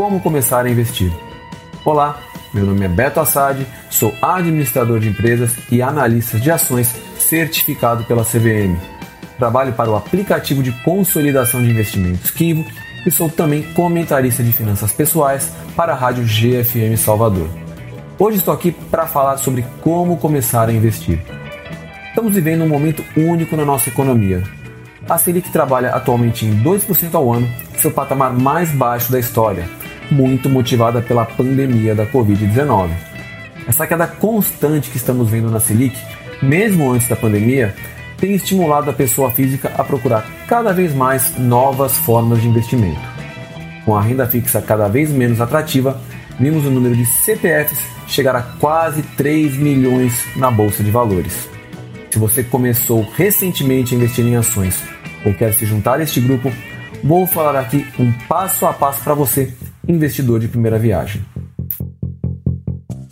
como começar a investir. Olá, meu nome é Beto Assad, sou administrador de empresas e analista de ações certificado pela CVM. Trabalho para o aplicativo de consolidação de investimentos Kivo e sou também comentarista de finanças pessoais para a rádio GFM Salvador. Hoje estou aqui para falar sobre como começar a investir. Estamos vivendo um momento único na nossa economia. A Selic trabalha atualmente em 2% ao ano, seu patamar mais baixo da história, muito motivada pela pandemia da Covid-19. Essa queda constante que estamos vendo na Selic, mesmo antes da pandemia, tem estimulado a pessoa física a procurar cada vez mais novas formas de investimento. Com a renda fixa cada vez menos atrativa, vimos o número de CPFs chegar a quase 3 milhões na bolsa de valores. Se você começou recentemente a investir em ações ou quer se juntar a este grupo, vou falar aqui um passo a passo para você investidor de primeira viagem.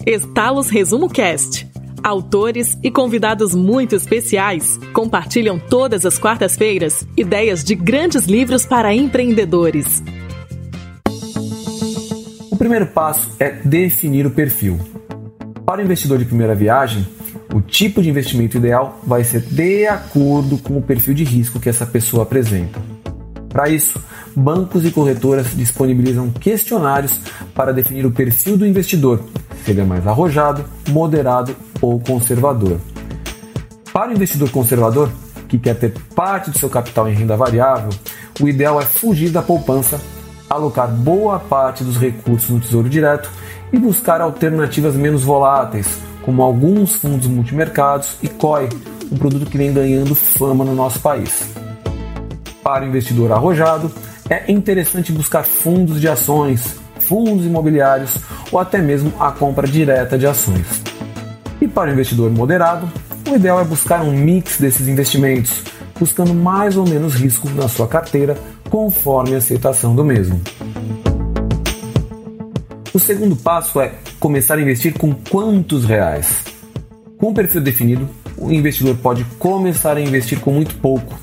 Estalos Resumo Cast. Autores e convidados muito especiais compartilham todas as quartas-feiras ideias de grandes livros para empreendedores. O primeiro passo é definir o perfil. Para o investidor de primeira viagem, o tipo de investimento ideal vai ser de acordo com o perfil de risco que essa pessoa apresenta. Para isso, bancos e corretoras disponibilizam questionários para definir o perfil do investidor, se ele é mais arrojado, moderado ou conservador. Para o investidor conservador, que quer ter parte do seu capital em renda variável, o ideal é fugir da poupança, alocar boa parte dos recursos no Tesouro Direto e buscar alternativas menos voláteis, como alguns fundos multimercados e COI, um produto que vem ganhando fama no nosso país. Para o investidor arrojado, é interessante buscar fundos de ações, fundos imobiliários ou até mesmo a compra direta de ações. E para o investidor moderado, o ideal é buscar um mix desses investimentos, buscando mais ou menos risco na sua carteira conforme a aceitação do mesmo. O segundo passo é começar a investir com quantos reais? Com o perfil definido, o investidor pode começar a investir com muito pouco,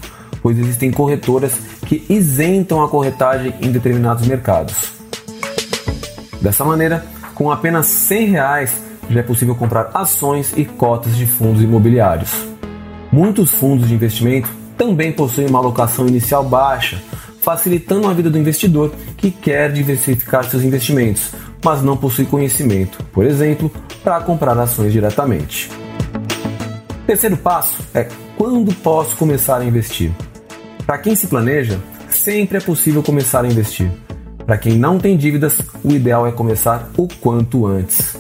pois existem corretoras que isentam a corretagem em determinados mercados. Dessa maneira, com apenas 100 reais já é possível comprar ações e cotas de fundos imobiliários. Muitos fundos de investimento também possuem uma alocação inicial baixa, facilitando a vida do investidor que quer diversificar seus investimentos, mas não possui conhecimento, por exemplo, para comprar ações diretamente. Terceiro passo é quando posso começar a investir. Para quem se planeja, sempre é possível começar a investir. Para quem não tem dívidas, o ideal é começar o quanto antes.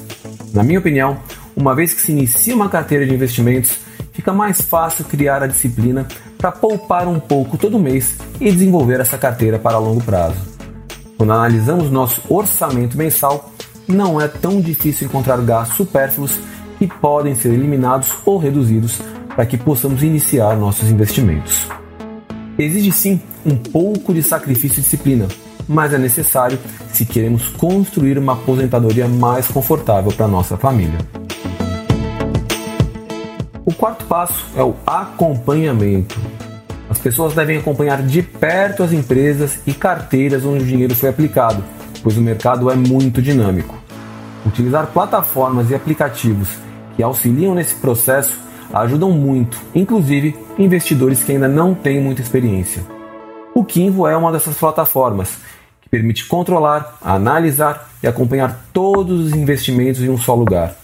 Na minha opinião, uma vez que se inicia uma carteira de investimentos, fica mais fácil criar a disciplina para poupar um pouco todo mês e desenvolver essa carteira para longo prazo. Quando analisamos nosso orçamento mensal, não é tão difícil encontrar gastos supérfluos que podem ser eliminados ou reduzidos para que possamos iniciar nossos investimentos. Exige sim um pouco de sacrifício e disciplina, mas é necessário se queremos construir uma aposentadoria mais confortável para nossa família. O quarto passo é o acompanhamento. As pessoas devem acompanhar de perto as empresas e carteiras onde o dinheiro foi aplicado, pois o mercado é muito dinâmico. Utilizar plataformas e aplicativos que auxiliam nesse processo ajudam muito, inclusive investidores que ainda não têm muita experiência. O Kinvo é uma dessas plataformas que permite controlar, analisar e acompanhar todos os investimentos em um só lugar.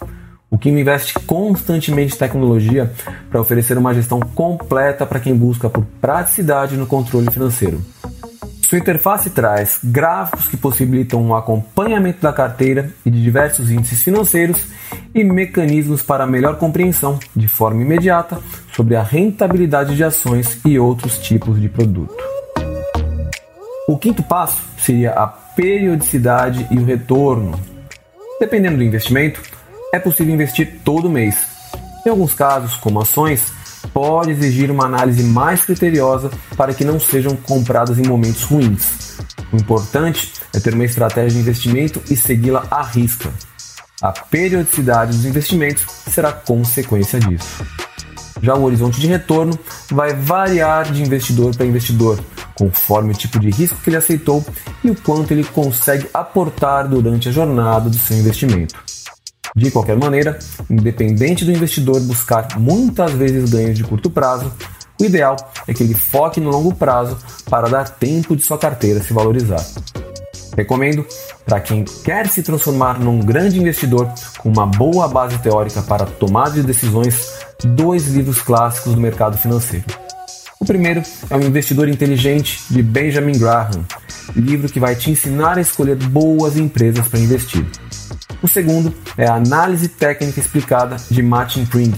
O Kinvo investe constantemente em tecnologia para oferecer uma gestão completa para quem busca por praticidade no controle financeiro. Sua interface traz gráficos que possibilitam um acompanhamento da carteira e de diversos índices financeiros e mecanismos para melhor compreensão, de forma imediata, sobre a rentabilidade de ações e outros tipos de produto. O quinto passo seria a periodicidade e o retorno. Dependendo do investimento, é possível investir todo mês. Em alguns casos, como ações, pode exigir uma análise mais criteriosa para que não sejam compradas em momentos ruins. O importante é ter uma estratégia de investimento e segui-la à risca. A periodicidade dos investimentos será consequência disso. Já o horizonte de retorno vai variar de investidor para investidor, conforme o tipo de risco que ele aceitou e o quanto ele consegue aportar durante a jornada do seu investimento. De qualquer maneira, independente do investidor buscar muitas vezes ganhos de curto prazo, o ideal é que ele foque no longo prazo para dar tempo de sua carteira se valorizar. Recomendo para quem quer se transformar num grande investidor com uma boa base teórica para tomada de decisões dois livros clássicos do mercado financeiro. O primeiro é O Investidor Inteligente de Benjamin Graham, livro que vai te ensinar a escolher boas empresas para investir. O segundo é a Análise Técnica Explicada de Martin Pring.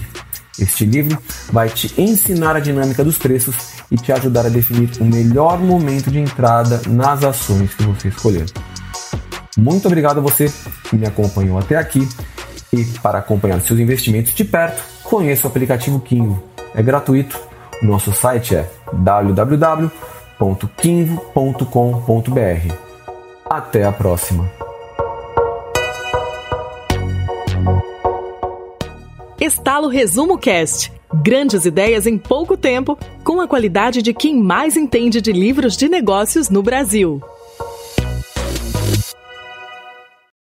Este livro vai te ensinar a dinâmica dos preços e te ajudar a definir o melhor momento de entrada nas ações que você escolher. Muito obrigado a você que me acompanhou até aqui e para acompanhar seus investimentos de perto, conheça o aplicativo Kinvo. É gratuito. O nosso site é www.kinvo.com.br. Até a próxima. Estalo Resumo Cast. Grandes ideias em pouco tempo, com a qualidade de quem mais entende de livros de negócios no Brasil.